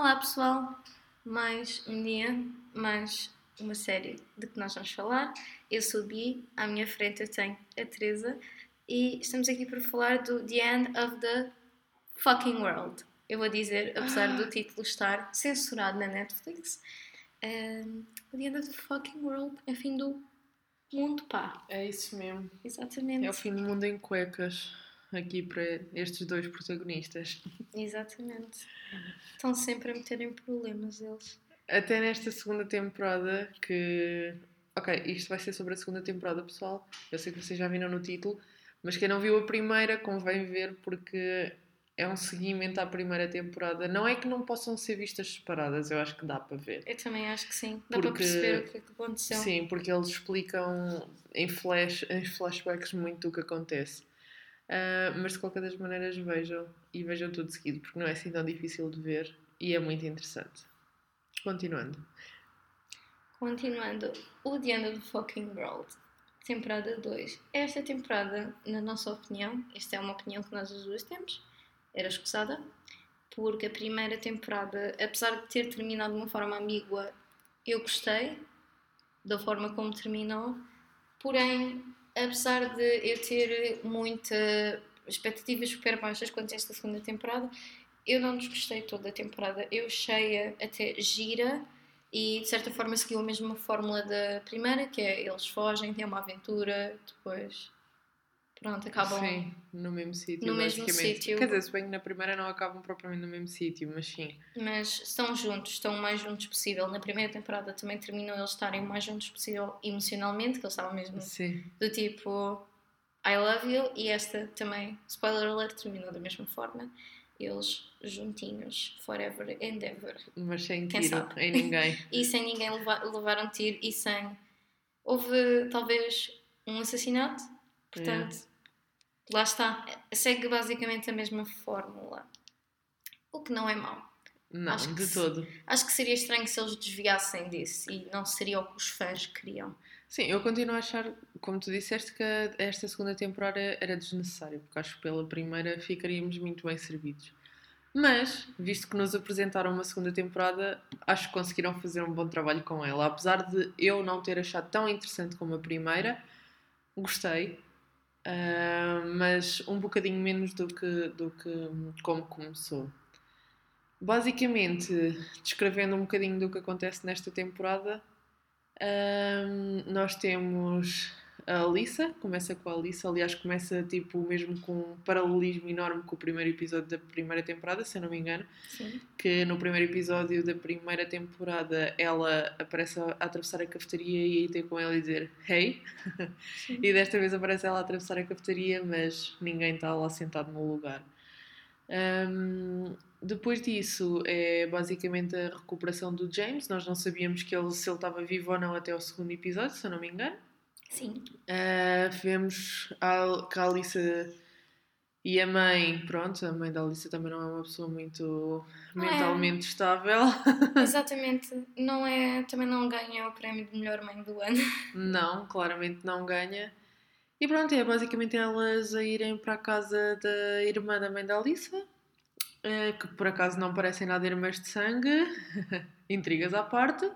Olá pessoal, mais um dia, mais uma série de que nós vamos falar. Eu sou Bi, à minha frente eu tenho a Teresa e estamos aqui para falar do The End of the Fucking World. Eu vou dizer, apesar do título estar censurado na Netflix, um, The End of the Fucking World é fim do mundo, pá. É isso mesmo. Exatamente. É o fim do mundo em cuecas aqui para estes dois protagonistas. Exatamente. Estão sempre a meter em problemas eles. Até nesta segunda temporada que. Ok, isto vai ser sobre a segunda temporada, pessoal. Eu sei que vocês já viram no título, mas quem não viu a primeira convém ver porque é um seguimento à primeira temporada. Não é que não possam ser vistas separadas, eu acho que dá para ver. Eu também acho que sim. Dá para perceber o que é que aconteceu. Sim, porque eles explicam em, flash, em flashbacks muito o que acontece. Uh, mas de qualquer das maneiras vejam e vejam tudo seguido, porque não é assim tão difícil de ver e é muito interessante. Continuando. Continuando, o The End of the Fucking World, temporada 2. Esta temporada, na nossa opinião, esta é uma opinião que nós as duas temos, era escusada, porque a primeira temporada, apesar de ter terminado de uma forma ambígua, eu gostei da forma como terminou, porém, apesar de eu ter muitas expectativas super baixas quanto a esta segunda temporada, eu não desgostei toda a temporada. Eu achei até gira e de certa forma seguiu a mesma fórmula da primeira, que é eles fogem, têm uma aventura, depois pronto, acabam sim, no mesmo sítio. No mesmo sítio. Quer dizer, se bem que na primeira não acabam propriamente no mesmo sítio, mas sim. Mas estão juntos, estão o mais juntos possível. Na primeira temporada também terminou eles estarem o mais juntos possível emocionalmente, que eles estavam mesmo sim. do tipo I love you, e esta também, spoiler alert, terminou da mesma forma eles juntinhos, forever and ever. Mas sem tiro em ninguém. e sem ninguém levar, levar um tiro e sem. Houve talvez um assassinato, portanto, é. Lá está. Segue basicamente a mesma fórmula. O que não é mau. Não, acho de todo. Acho que seria estranho se eles desviassem disso e não seria o que os fãs queriam. Sim, eu continuo a achar, como tu disseste, que esta segunda temporada era desnecessária, porque acho que pela primeira ficaríamos muito bem servidos. Mas, visto que nos apresentaram uma segunda temporada, acho que conseguiram fazer um bom trabalho com ela. Apesar de eu não ter achado tão interessante como a primeira, gostei, uh, mas um bocadinho menos do que, do que como começou. Basicamente, descrevendo um bocadinho do que acontece nesta temporada, um, nós temos a Alissa, começa com a Alissa, aliás, começa tipo mesmo com um paralelismo enorme com o primeiro episódio da primeira temporada, se eu não me engano. Sim. Que no primeiro episódio da primeira temporada ela aparece a, atravessar a cafetaria e aí tem com ela e dizer Hey! e desta vez aparece ela a atravessar a cafetaria, mas ninguém está lá sentado no lugar. Um, depois disso, é basicamente a recuperação do James. Nós não sabíamos que ele, se ele estava vivo ou não até o segundo episódio, se eu não me engano. Sim. Uh, vemos a, que a Alissa e a mãe, pronto, a mãe da Alissa também não é uma pessoa muito mentalmente é. estável. Exatamente, não é, também não ganha o prémio de melhor mãe do ano. Não, claramente não ganha. E pronto, é basicamente elas a irem para a casa da irmã da mãe da Alissa eh, que por acaso não parecem nada irmãs de sangue, intrigas à parte,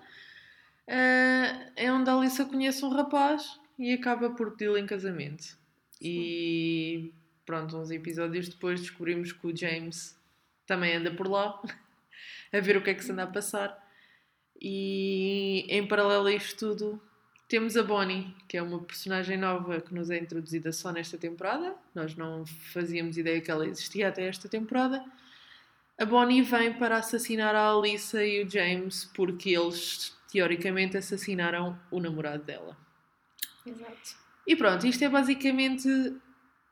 eh, é onde a Alissa conhece um rapaz e acaba por pedi-lo em casamento. Sim. E pronto, uns episódios depois descobrimos que o James também anda por lá a ver o que é que se anda a passar. E em paralelo a isto tudo, temos a Bonnie, que é uma personagem nova que nos é introduzida só nesta temporada. Nós não fazíamos ideia que ela existia até esta temporada. A Bonnie vem para assassinar a Alissa e o James porque eles, teoricamente, assassinaram o namorado dela. Exato. E pronto, isto é basicamente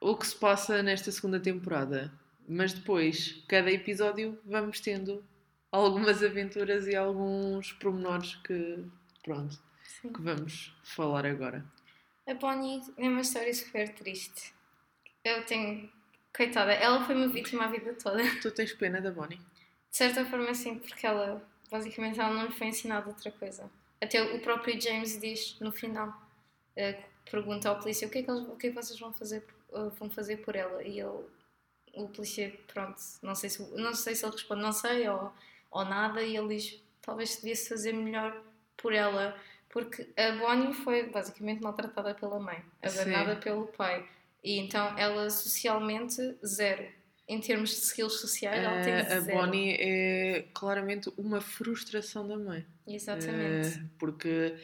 o que se passa nesta segunda temporada. Mas depois, cada episódio, vamos tendo algumas aventuras e alguns pormenores que, pronto, Sim. que vamos falar agora. A Bonnie é uma história super triste. Eu tenho Coitada, ela foi uma vítima a vida toda. Tu tens pena da Bonnie? De certa forma, sim, porque ela, basicamente, ela não lhe foi ensinada outra coisa. Até o próprio James diz no final, uh, pergunta ao polícia o que é que, eles, o que, é que vocês vão fazer, uh, vão fazer por ela. E ele, o polícia, pronto, não sei, se, não sei se ele responde, não sei, ou ou nada, e ele diz talvez se devia fazer melhor por ela, porque a Bonnie foi basicamente maltratada pela mãe, abandonada pelo pai, e então ela socialmente zero. Em termos de skills sociais, ela tem Eh, a zero. Bonnie é claramente uma frustração da mãe. Exatamente. Eh, porque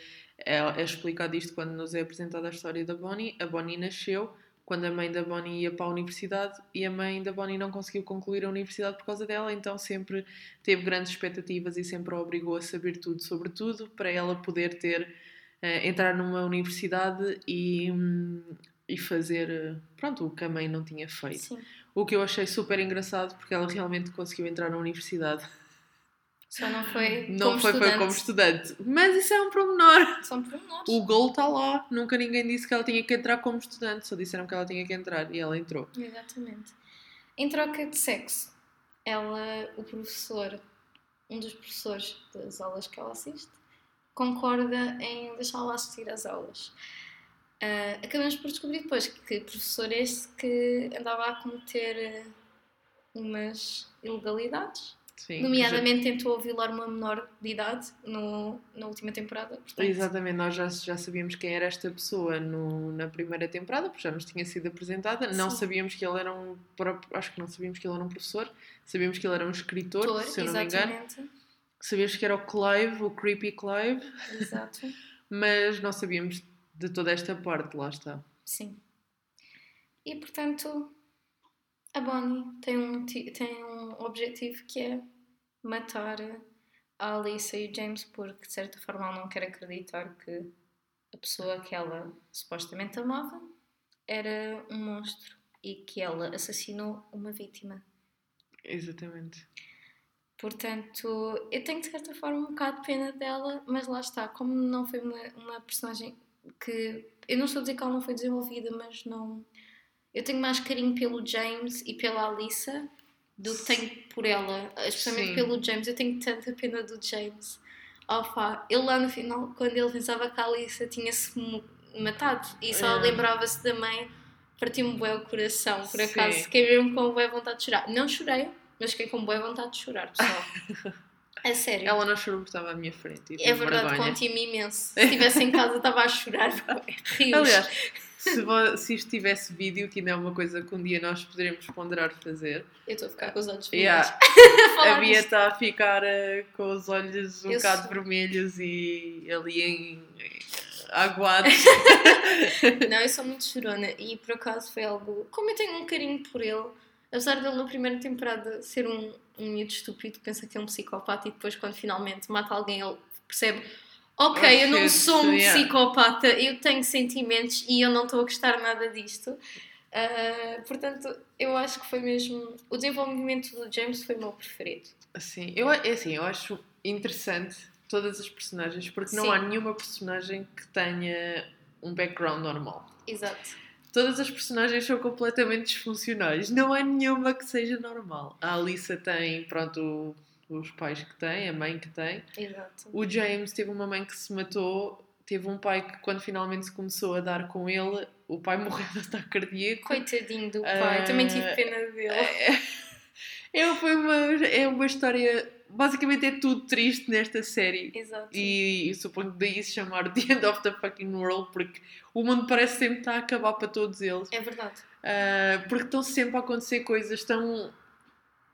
é, é explicado isto quando nos é apresentada a história da Bonnie. A Bonnie nasceu quando a mãe da Bonnie ia para a universidade e a mãe da Bonnie não conseguiu concluir a universidade por causa dela, então sempre teve grandes expectativas e sempre a obrigou a saber tudo sobre tudo para ela poder ter eh, entrar numa universidade e, hum, e fazer pronto, o que a mãe não tinha feito. Sim. O que eu achei super engraçado porque ela realmente conseguiu entrar na universidade. Só não foi Não como foi, estudante. foi como estudante. Mas isso é um pormenor. São pormenores. O gol está lá. Nunca ninguém disse que ela tinha que entrar como estudante. Só disseram que ela tinha que entrar e ela entrou. Exatamente. Em troca de sexo, ela, o professor, um dos professores das aulas que ela assiste, concorda em deixá-la assistir às aulas. Ah, acabamos por descobrir depois que professor este que andava a cometer umas ilegalidades, Sim. nomeadamente tentou violar uma menor de idade no, na última temporada. Portanto, Exatamente, nós já, já sabíamos quem era esta pessoa no, na primeira temporada, porque já nos tinha sido apresentada. Não Sim. sabíamos que ele era um. Acho que não sabíamos que ele era um professor, sabíamos que ele era um escritor, Ator, se eu não me engano. exatamente. Sabíamos que era o Clive, o Creepy Clive, Exato. mas não sabíamos de toda esta parte, lá está. Sim. E portanto, a Bonnie tem um, tem um objetivo que é matar a Alissa e o James, porque de certa forma ela não quer acreditar que a pessoa que ela supostamente amava era um monstro e que ela assassinou uma vítima. Exatamente. Portanto, eu tenho de certa forma um bocado de pena dela, mas lá está, como não foi uma, uma personagem que. Eu não estou a dizer que ela não foi desenvolvida, mas não. Eu tenho mais carinho pelo James e pela Alissa do que tenho por ela, especialmente Sim. pelo James. Eu tenho tanta pena do James. Opa, ele lá no final, quando ele pensava que a Alissa tinha-se matado e só É. lembrava-se da mãe, partiu-me bué o coração. Por Sim. acaso, fiquei mesmo com bué vontade de chorar. Não chorei, mas fiquei com boa vontade de chorar, pessoal. É sério. Ela não chorou porque estava à minha frente. e é verdade, vergonha. conti-me imenso. Se estivesse em casa, estava a chorar. Rios. Aliás, se, se isto tivesse vídeo, que ainda é uma coisa que um dia nós poderemos ponderar fazer, eu estou a ficar com os olhos Yeah. vermelhos. a falar a Bia está a ficar eh, com os olhos um Eu bocado sou- vermelhos e ali em, aguados. Não, eu sou muito chorona e por acaso foi algo. Como eu tenho um carinho por ele, apesar dele na primeira temporada ser um, um miúdo estúpido pensa que é um psicopata e depois, quando finalmente mata alguém, ele percebe. Ok, Oh, eu não sou um yeah. psicopata, eu tenho sentimentos e eu não estou a gostar nada disto. Ah, portanto, eu acho que foi mesmo. O desenvolvimento do James foi o meu preferido. Assim, eu, é assim, eu acho interessante todas as personagens, porque não Sim. há nenhuma personagem que tenha um background normal. Exato. Todas as personagens são completamente disfuncionais. Não há nenhuma que seja normal. A Alissa tem, pronto, os pais que tem, a mãe que tem. Exato. O James teve uma mãe que se matou, teve um pai que, quando finalmente se começou a dar com ele, o pai morreu de ataque cardíaco. Coitadinho do pai, Ah, também tive pena dele. É, foi uma, é uma história. Basicamente é tudo triste nesta série. Exato. E, e suponho que daí se chamar The End of the Fucking World, porque o mundo parece sempre estar a acabar para todos eles. É verdade. Ah, porque estão sempre a acontecer coisas tão.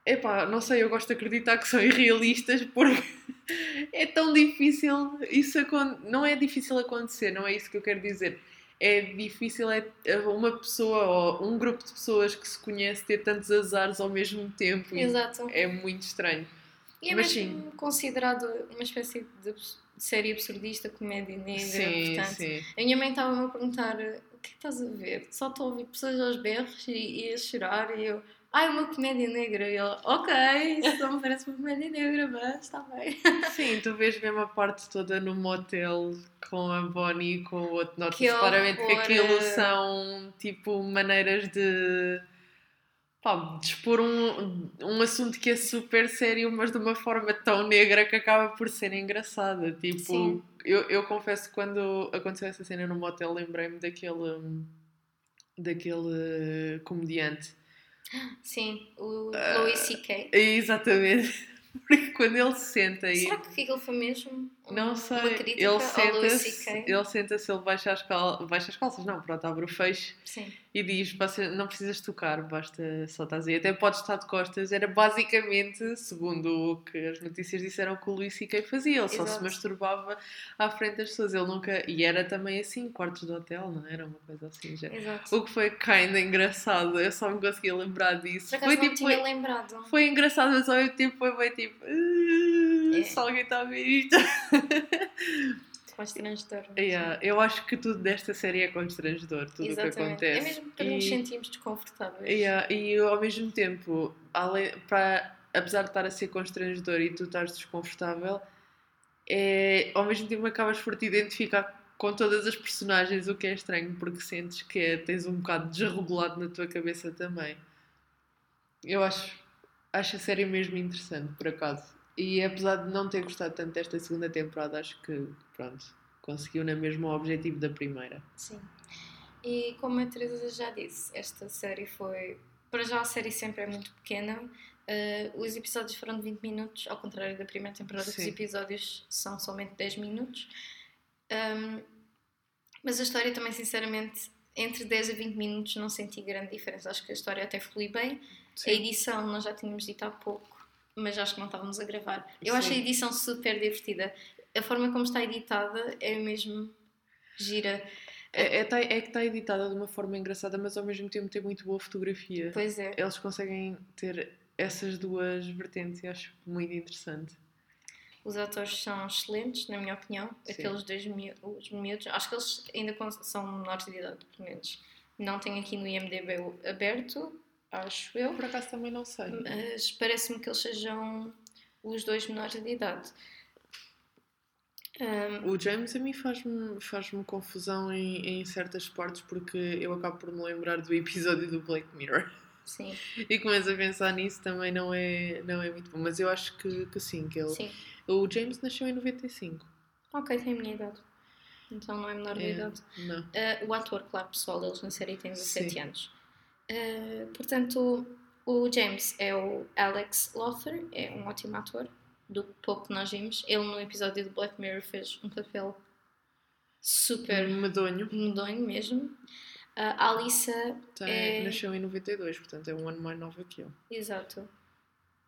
Epá, não sei, eu gosto de acreditar que são irrealistas porque é tão difícil. Isso não é difícil acontecer, não é isso que eu quero dizer. É difícil é uma pessoa ou um grupo de pessoas que se conhece ter tantos azares ao mesmo tempo. Exato. É muito estranho. E é Mas mesmo considerado uma espécie de série absurdista, comédia negra, sim, portanto. sim. A minha mãe estava-me a perguntar o que é que estás a ver? Só estou a ouvir pessoas aos berros e, e a chorar e eu, é uma comédia negra. E ela, ok, isso não me parece uma comédia negra, mas está bem. Sim, tu vês mesmo a parte toda no motel com a Bonnie e com o outro. Notas Que claramente que horror. aquilo são tipo maneiras de, pá, de expor um, um assunto que é super sério, mas de uma forma tão negra que acaba por ser engraçada. Tipo, Sim. eu, eu confesso que quando aconteceu essa cena no motel, lembrei-me daquele, daquele comediante. Sim, o Ah. Louis C.K. Exatamente. Porque quando ele se senta e. Será que aquilo foi mesmo Não sei, ele senta-se, ele senta-se, ele baixa as, cal... baixa as calças, não, pronto, abre o fecho Sim, e diz: "Você não precisas tocar, basta só estás aí, até podes estar de costas. Era basicamente, segundo o que as notícias disseram que o Luís C.K. fazia, ele só se Exato. masturbava à frente das pessoas, ele nunca. E era também assim, quartos de hotel, não era? Uma coisa assim, já. exato. O que foi kinda engraçado, eu só me conseguia lembrar disso. Por Foi tipo. tinha lembrado. Foi engraçado, mas ao mesmo tempo foi bem tipo. "Ah, É. Se alguém está a ver isto. Constrangedor. Yeah, eu acho que tudo desta série é constrangedor, tudo o que acontece. É mesmo para nos E- sentirmos desconfortáveis. Yeah, e ao mesmo tempo, além, para, apesar de estar a ser constrangedor e tu estás desconfortável, é, ao mesmo tempo acabas por te identificar com todas as personagens, o que é estranho, porque sentes que é- tens um bocado desregulado na tua cabeça também. Eu acho, acho a série mesmo interessante, por acaso. E apesar de não ter gostado tanto desta segunda temporada, acho que, pronto, conseguiu na mesma o objetivo da primeira. Sim. E como a Teresa já disse, esta série foi. Para já a série sempre é muito pequena. Uh, os episódios foram de 20 minutos, ao contrário da primeira temporada, que os Sim. episódios são somente 10 minutos. Um, mas a história também, sinceramente, entre 10 a 20 minutos não senti grande diferença. Acho que a história até flui bem. A edição, nós já tínhamos dito há pouco, mas acho que não estávamos a gravar. Eu acho a Sim. edição super divertida. A forma como está editada é mesmo gira. É, é, tá- é que está editada de uma forma engraçada, mas ao mesmo tempo tem muito boa fotografia. Pois é. Eles conseguem ter essas duas vertentes e acho muito interessante. Os atores são excelentes, na minha opinião. Sim. Aqueles dois os miúdos. Acho que eles ainda são menores de idade, pelo menos. Não tenho aqui no IMDB aberto, acho eu. Por acaso também não sei. Mas parece-me que eles sejam os dois menores de idade. Ahm, O James a mim faz-me faz confusão em, em certas partes porque eu acabo por me lembrar do episódio do Black Mirror sim, e começo a pensar nisso também não é, não é muito bom. Mas eu acho que, que sim, que ele. sim. O James nasceu em 95. Ok, tem a minha idade. Então não é menor de É, idade. não. Uh, o ator, claro, pessoal, eles na série têm 17 Sim. anos. Uh, portanto, o James é o Alex Lothar, é um ótimo ator, do pouco que nós vimos. Ele no episódio do Black Mirror fez um papel super Medonho. medonho mesmo. A Alissa, Tem, É. Nasceu em 92, portanto é um ano mais novo que eu. exato,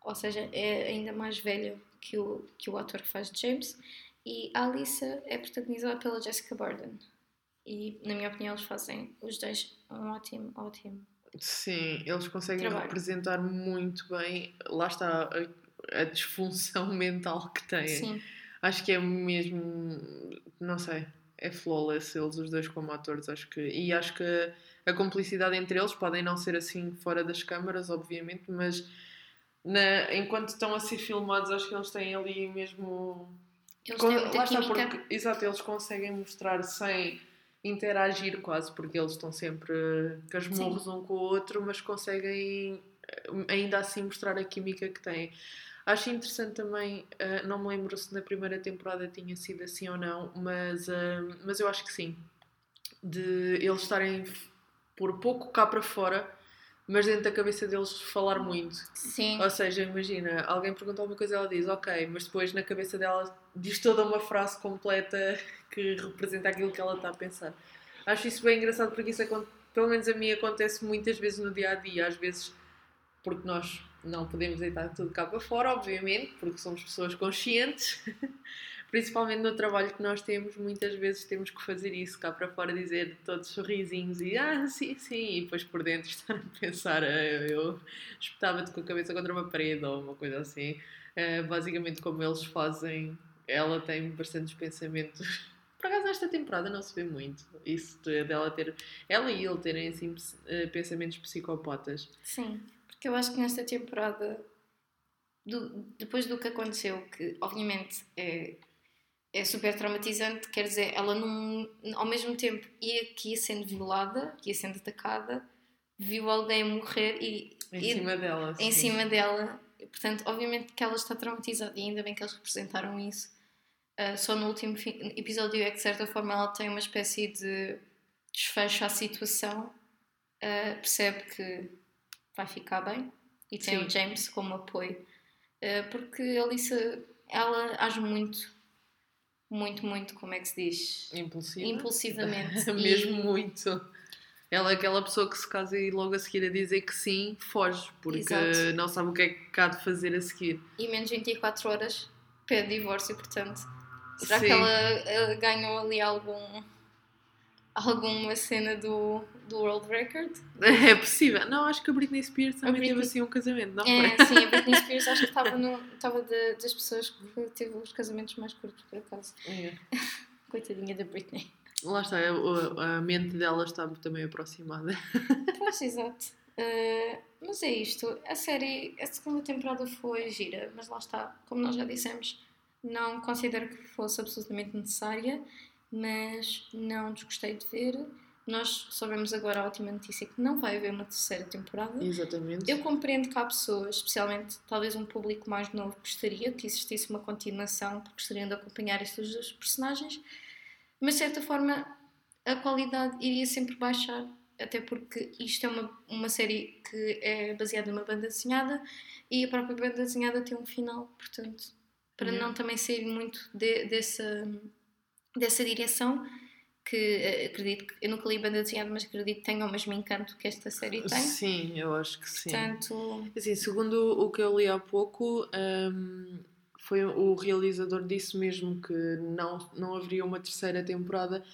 ou seja, é ainda mais velha que o, que o ator que faz de James. E a Alissa é protagonizada pela Jessica Barden. E, na minha opinião, eles fazem os dois um ótimo, ótimo Sim, eles conseguem Trabalho. representar muito bem, lá está a, a disfunção mental que têm. Sim, Acho que é mesmo, não sei, é flawless eles os dois como atores, acho que, e acho que a cumplicidade entre eles podem não ser assim fora das câmaras, obviamente, mas na- enquanto estão a ser filmados, acho que eles têm ali mesmo eles Com- têm muita lá química. porque, exato, eles conseguem mostrar sem interagir quase, porque eles estão sempre casmurros um com o outro, mas conseguem eh, ainda assim mostrar a química que têm. Acho interessante também, eh, não me lembro se na primeira temporada tinha sido assim ou não, mas, eh, mas eu acho que sim. De eles estarem por pouco cá para fora, mas dentro da cabeça deles falar muito. Sim, Ou seja, imagina, alguém pergunta alguma coisa ela diz ok, mas depois na cabeça dela diz toda uma frase completa que representa aquilo que ela está a pensar. Acho isso bem engraçado porque isso, pelo menos a mim, acontece muitas vezes no dia a dia. Às vezes, porque nós não podemos deitar tudo cá para fora, obviamente, porque somos pessoas conscientes. Principalmente no trabalho que nós temos, muitas vezes temos que fazer isso cá para fora, dizer todos sorrisinhos e ah, sim, sim, e depois por dentro estar a pensar, "Ah, eu espetava-te com a cabeça contra uma parede ou uma coisa assim. Eh, basicamente, como eles fazem, ela tem bastantes pensamentos. Por acaso, nesta temporada não se vê muito isso de- dela ter, ela e ele terem assim eh, pensamentos psicopatas. sim. Porque eu acho que nesta temporada, do- depois do que aconteceu, que obviamente é, é super traumatizante, quer dizer, ela não, ao mesmo tempo ia, que ia sendo violada, que ia sendo atacada, viu alguém morrer e, Em e- cima dela. em sim. cima dela. Portanto, obviamente que ela está traumatizada e ainda bem que eles representaram isso. Ah, só no último episódio é que, de certa forma, ela tem uma espécie de desfecho à situação, Ah, percebe que vai ficar bem e tem Sim. o James como apoio. Uh, porque a Alissa, ela age muito, muito, muito, como é que se diz? Impulsiva. Impulsivamente. Mesmo muito. Ela é aquela pessoa que se casa e logo a seguir a dizer que sim, foge, porque Exato. não sabe o que é que há de fazer a seguir. E menos 24 horas pede divórcio, portanto. Será Sim. que ela, ela ganhou ali algum alguma cena do, do World Record? É possível. Não, acho que a Britney Spears também Britney- teve assim um casamento, não É, foi? sim, a Britney Spears acho que estava no- estava de- das pessoas que teve os casamentos mais curtos, por acaso. É. Coitadinha da Britney. Lá está, a, a mente dela está também aproximada. Pois, exato. Uh, mas é isto. A série, a segunda temporada foi gira, mas lá está. Como nós já dissemos, não considero que fosse absolutamente necessária, mas não desgostei de ver. Nós soubemos agora a última notícia que não vai haver uma terceira temporada. Exatamente. Eu compreendo que há pessoas, especialmente talvez um público mais novo, gostaria que existisse uma continuação, porque gostariam de acompanhar estes dois personagens, mas de certa forma a qualidade iria sempre baixar, até porque isto é uma, uma série que é baseada numa banda desenhada e a própria banda desenhada tem um final, portanto, para Yeah. não também sair muito de- dessa, dessa direção. Que eh, acredito que eu nunca li banda desenhada, mas acredito que tenha o mesmo encanto que esta série tem. Sim, eu acho que sim. Portanto, Assim, segundo o que eu li há pouco, hum, foi o realizador disse mesmo que não, não haveria uma terceira temporada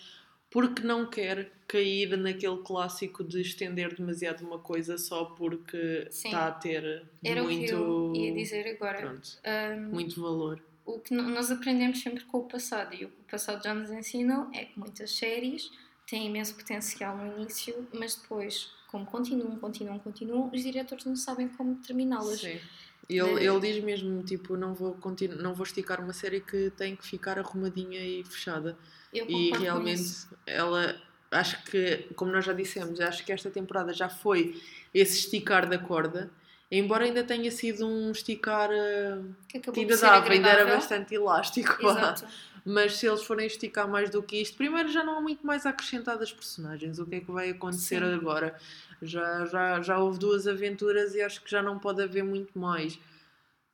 porque não quer cair naquele clássico de estender demasiado uma coisa só porque Sim. está a ter era muito, o que eu ia dizer agora. pronto, Um, muito valor. O que nós aprendemos sempre com o passado e o que o passado já nos ensinou é que muitas séries têm imenso potencial no início, mas depois, como continuam, continuam, continuam, os diretores não sabem como terminá-las. Sim. Ele, ele diz mesmo, tipo, não vou, continu não vou esticar uma série que tem que ficar arrumadinha e fechada. Eu E realmente ela, acho que, como nós já dissemos, acho que esta temporada já foi esse esticar da corda, embora ainda tenha sido um esticar eh, que ainda ser dava, ainda era bastante elástico. Mas se eles forem esticar mais do que isto, primeiro já não há muito mais a acrescentar das personagens. O que é que vai acontecer Sim. agora? Já, já, já houve duas aventuras e acho que já não pode haver muito mais.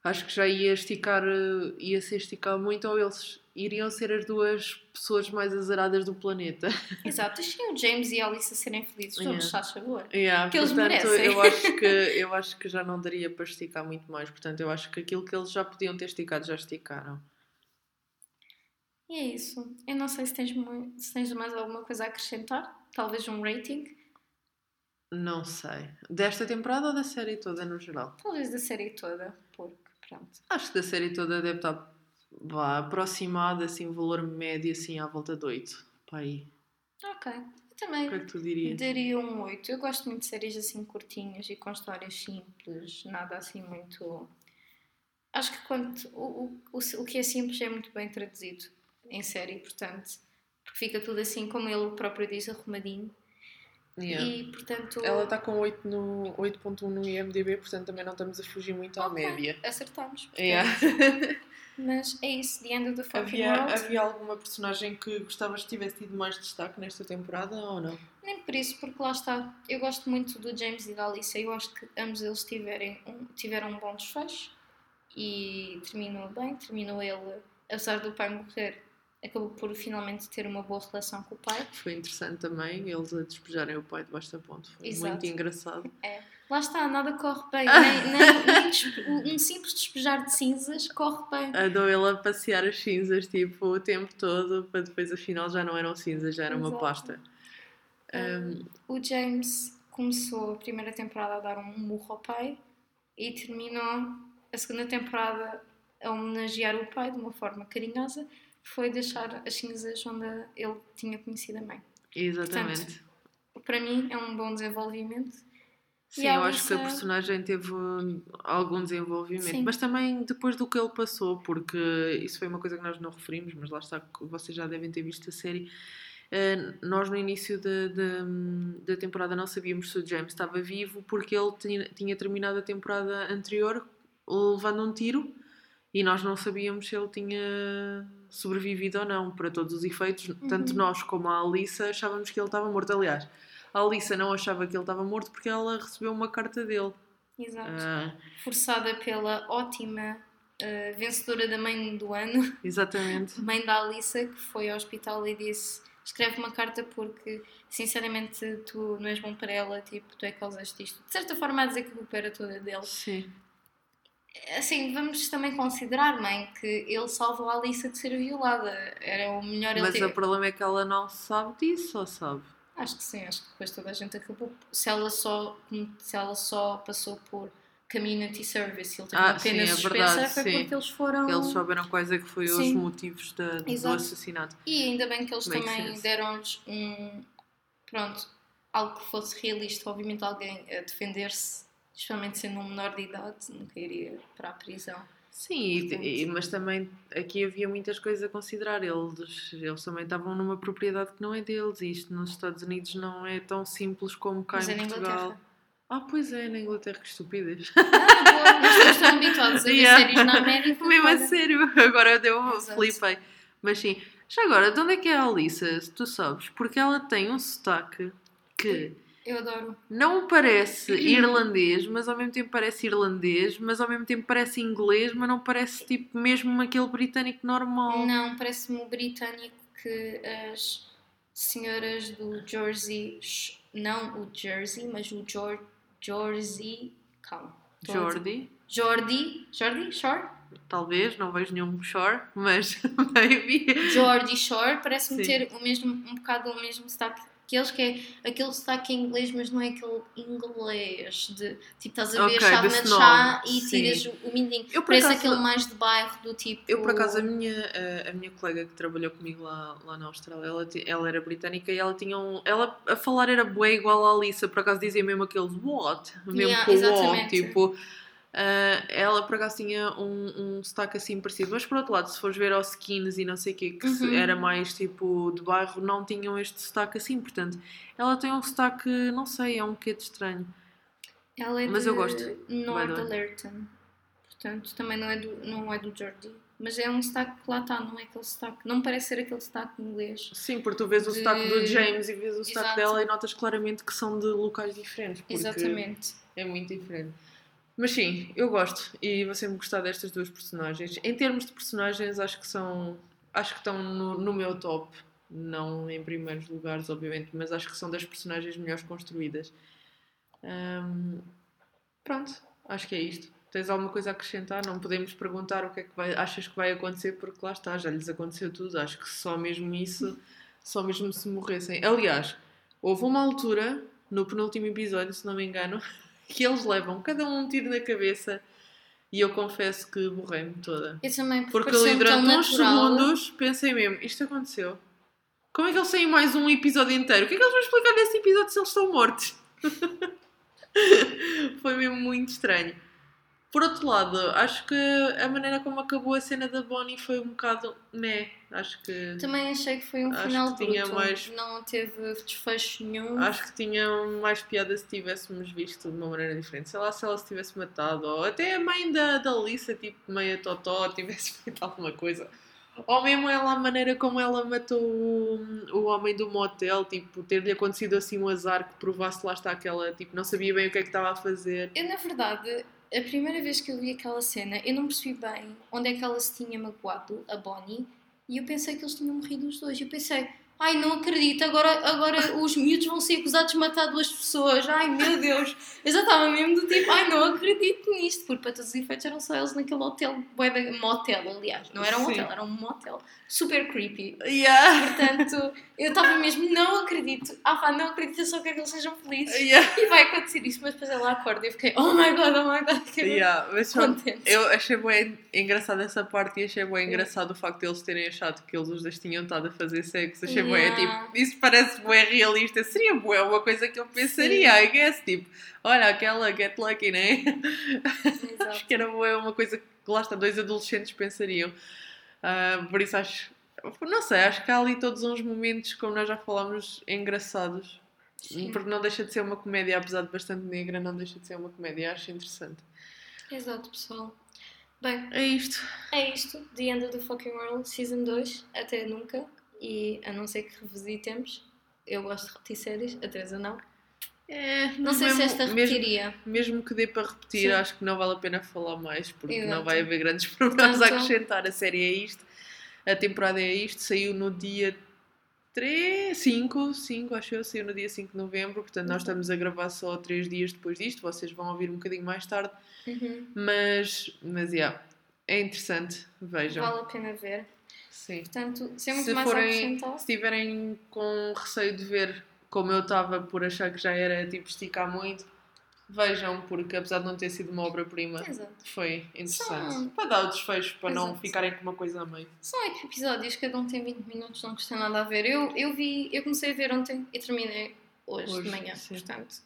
Acho que já ia esticar, eh, ia ser esticar muito, ou eles iriam ser as duas pessoas mais azaradas do planeta. Exato. Deixem o James e a Alice serem felizes, Yeah. todos, faz favor. Yeah, Que eles portanto, merecem. eu acho, que, eu acho que já não daria para esticar muito mais. Portanto, eu acho que aquilo que eles já podiam ter esticado, já esticaram. E é isso. Eu não sei se tens, mui- se tens mais alguma coisa a acrescentar. Talvez um rating. Não sei. Desta temporada ou da série toda no geral? Talvez da série toda. Porque, pronto. Acho que da série toda deve estar vá, aproximada, assim, valor médio, assim, à volta de 8. Para aí. Ok. Eu O também que é que tu dirias? daria um 8. Eu gosto muito de séries assim curtinhas e com histórias simples, nada assim muito. Acho que quando o, o, o, o que é simples é muito bem traduzido em série, portanto, porque fica tudo assim, como ele próprio diz, arrumadinho. Yeah. E portanto. Ela está com 8 no 8.1 no IMDB, portanto também não estamos a fugir muito à média. Acertamos. portanto. Yeah. Mas é isso, The End of the Fucking havia, World. havia alguma personagem que gostavas que tivesse tido mais destaque nesta temporada ou não? Nem por isso, porque lá está. Eu gosto muito do James e da Alicia. Eu acho que ambos eles tiverem um, tiveram um bom desfecho e terminou bem. Terminou ele, apesar do pai morrer, acabou por finalmente ter uma boa relação com o pai. Foi interessante também eles a despejarem o pai debaixo da ponte. Foi Exato. muito engraçado. Lá está, nada corre bem. Nem, nem- nem um simples despejar de cinzas corre bem. Andou ele a passear as cinzas tipo o tempo todo para depois afinal já não eram cinzas, já era uma Exato. pasta. Um, O James começou a primeira temporada a dar um murro ao pai e terminou a segunda temporada a homenagear o pai de uma forma carinhosa, foi deixar as cinzas onde ele tinha conhecido a mãe. exatamente. Para mim é um bom desenvolvimento. Sim, eu acho que a personagem teve um, algum desenvolvimento, Sim. mas também depois do que ele passou, porque isso foi uma coisa que nós não referimos, mas lá está, que vocês já devem ter visto a série. Eh, nós no início da, da, da temporada não sabíamos se o James estava vivo porque ele tinha, tinha terminado a temporada anterior levando um tiro e nós não sabíamos se ele tinha sobrevivido ou não, para todos os efeitos. Tanto Uhum. nós como a Alissa achávamos que ele estava morto. Aliás, a Alissa não achava que ele estava morto porque ela recebeu uma carta dele. Exato. Ah, Forçada pela ótima uh, vencedora da mãe do ano, Exatamente. mãe da Alissa, que foi ao hospital e disse: escreve uma carta porque, sinceramente, tu não és bom para ela, tipo, tu é que causaste isto. De certa forma, a dizer que a culpa era toda dele. Sim. Assim, vamos também considerar, mãe, que ele salvou a Alissa de ser violada. Era o melhor ele Mas ter... o problema é que ela não sabe disso, ou sabe? Acho que sim, acho que depois toda a gente acabou. Se ela só, se ela só passou por community service e ele teve Ah, uma pena sim, é suspensa, verdade, foi sim. porque eles foram. Eles souberam quais é que foi os Sim. motivos da- do assassinato. E ainda bem que eles Makes também deram-lhes um. Pronto, algo que fosse realista. Obviamente, alguém a defender-se, especialmente sendo um menor de idade, nunca iria para a prisão. Sim, e- Portanto- e- mas também aqui havia muitas coisas a considerar. Eles, eles também estavam numa propriedade que não é deles. E isto nos Estados Unidos não é tão simples como cá Mas é em na Portugal. Inglaterra. Ah, pois é, na Inglaterra, que estupidez. Ah, boa, nós estamos tão habituados a ver Yeah. séries na América. Mesmo a sério, agora deu Exato. flipei. Mas sim, já agora, de onde é que é a Alissa? Se tu sabes? Porque ela tem um sotaque que Eu adoro. não parece irlandês, mas ao mesmo tempo parece irlandês, mas ao mesmo tempo parece inglês, mas não parece tipo mesmo aquele britânico normal. Não, parece-me o britânico que as senhoras do Jersey, não o Jersey, mas o Jor, Jersey, calma. Jordi, Jordi, Jordi Shore? talvez, não vejo nenhum shore, mas maybe. Jordi Shore parece-me ter o mesmo, um bocado o mesmo sotaque que eles, que é aquele sotaque em inglês, mas não é aquele inglês de tipo, estás a ver Ok, chávena de chá e tiras o, o mindinho. Eu, Parece acaso- aquele mais de bairro do tipo. Eu, por acaso, a minha, a, a minha colega que trabalhou comigo lá, lá na Austrália, ela, ela era britânica e ela tinha um. Ela a falar era bué igual à Alissa, por acaso dizia mesmo aqueles what? Mesmo Yeah, com o what, tipo. Ah, ela por acaso tinha um, um sotaque assim parecido, mas por outro lado, se fores ver aos skins e não sei o que, que Uhum. era mais tipo de bairro, não tinham este sotaque assim, portanto, ela tem um sotaque, não sei, é um bocado estranho. Ela é Mas eu gosto. North Alerton. Portanto, também não é do, não é do Jordi. Mas é um sotaque que lá está, não é aquele sotaque. Não parece ser aquele sotaque inglês. Sim, porque tu vês o De- sotaque do James e vês o sotaque Exato. dela e notas claramente que são de locais diferentes. Exatamente. É muito diferente. Mas sim, eu gosto e vou sempre gostar destas duas personagens. Em termos de personagens, acho que são. Acho que estão no, no meu top. Não em primeiros lugares, obviamente, mas acho que são das personagens melhores construídas. Ahm, pronto, acho que é isto. Tens alguma coisa a acrescentar? Não podemos perguntar o que é que vai, achas que vai acontecer, porque lá está, já lhes aconteceu tudo. Acho que só mesmo isso, só mesmo se morressem. Aliás, houve uma altura, no penúltimo episódio, se não me engano, que eles levam cada um um tiro na cabeça e eu confesso que borrei-me toda. Eu também, Porque pareceu-me ali durante uns natural. segundos pensei mesmo, isto aconteceu. Como é que eles saem mais um episódio inteiro? O que é que eles vão explicar nesse episódio se eles estão mortos? Foi mesmo muito estranho. Por outro lado, acho que a maneira como acabou a cena da Bonnie foi um bocado. né? Acho que. Também achei que foi um final que bruto. mais- Não teve desfecho nenhum. Acho que tinha mais piada se tivéssemos visto de uma maneira diferente. Sei lá se ela se tivesse matado, ou até a mãe da, da Alissa, tipo meia totó, tivesse feito alguma coisa. Ou mesmo ela, a maneira como ela matou o, o homem do motel, tipo, ter-lhe acontecido assim um azar que provasse lá está aquela, tipo, não sabia bem o que é que estava a fazer. Eu, na verdade, a primeira vez que eu vi aquela cena, eu não percebi bem onde é que ela se tinha magoado, a Bonnie, e eu pensei que eles tinham morrido os dois. Eu pensei, ai, não acredito, agora, agora os miúdos vão ser acusados de matar duas pessoas. Ai, meu Deus. Eu já estava mesmo do tipo, ai, não acredito nisto, porque para todos os efeitos eram só eles naquele hotel, motel, aliás. Não era um Sim. hotel, era um motel. Super creepy. Yeah. Portanto, eu estava mesmo, não acredito. Ah pá, não acredito, eu só quero que eles sejam felizes. Yeah. E vai acontecer isso, mas depois ela acorda e eu fiquei, oh my god, oh my god, muito Yeah, mas contente. eu achei bem engraçado essa parte e achei bem engraçado o facto de eles terem achado que eles os dois tinham estado a fazer sexo. Achei bem, Yeah. tipo, isso parece bem realista. Seria bué uma coisa que eu pensaria, I guess. Tipo, olha, aquela get lucky, né? Acho Exato. que era bué uma coisa que lá está, dois adolescentes pensariam. Ah, por isso acho, não sei, acho que há ali todos uns momentos, como nós já falámos, engraçados. Sim. Porque não deixa de ser uma comédia, apesar de bastante negra, não deixa de ser uma comédia. Acho interessante. Exato, pessoal. Bem, É isto. é isto. The End of the Fucking World, Season 2. Até nunca. E a não ser que revisitemos. Eu gosto de repetir séries, a Teresa não. É, Não sei se mesmo- esta mesmo- repetiria. Mesmo que dê para repetir, Sim. acho que não vale a pena falar mais, porque não Exato. vai haver grandes problemas a Portanto- acrescentar. A série é isto, a temporada é isto, saiu no dia 3, 5, 5, acho eu, saiu no dia 5 de novembro, portanto nós Uhum. estamos a gravar só 3 dias depois disto, vocês vão ouvir um bocadinho mais tarde, Uhum. mas, mas, yeah, é interessante, vejam. Vale a pena ver. Sim. Portanto, sem muito Se, mais a forem, acrescentar. se tiverem com receio de ver como eu estava por achar que já era tipo esticar muito, vejam, porque apesar de não ter sido uma obra-prima, foi interessante. São- Para dar o desfecho, para não Exato. ficarem com uma coisa a meio. São episódios, cada um tem 20 minutos, não custa nada a ver. Eu, eu vi, eu comecei a ver ontem e terminei hoje, Hoje, de manhã, sim. portanto.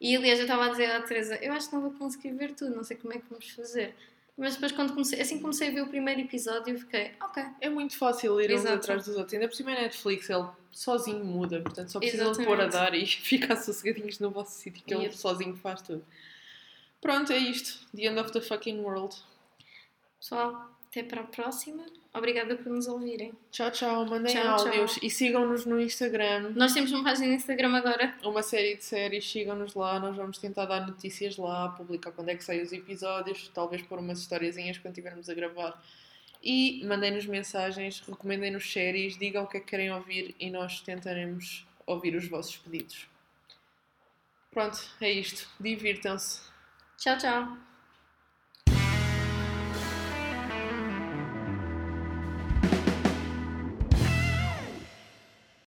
E aliás, eu estava a dizer à Teresa, eu acho que não vou conseguir ver tudo, não sei como é que vamos fazer. Mas depois quando comecei, assim comecei a ver o primeiro episódio, eu fiquei, ok, É muito fácil ir uns Exato. atrás dos outros. Ainda por cima é Netflix, ele sozinho muda, portanto só precisam de pôr a dar e ficar sossegadinhos no vosso sítio, que ele sozinho faz tudo. Pronto, é isto. The end of the fucking world. pessoal, até para a próxima. Obrigada por nos ouvirem. Tchau, tchau. Mandem Tchau, tchau. áudios e sigam-nos no Instagram. Nós temos uma página no Instagram agora. uma série de séries, sigam-nos lá, nós vamos tentar dar notícias lá, publicar quando é que saem os episódios, talvez pôr umas historiazinhas quando estivermos a gravar. E mandem-nos mensagens, recomendem-nos séries, digam o que é que querem ouvir e nós tentaremos ouvir os vossos pedidos. Pronto, é isto. Divirtam-se. Tchau, tchau.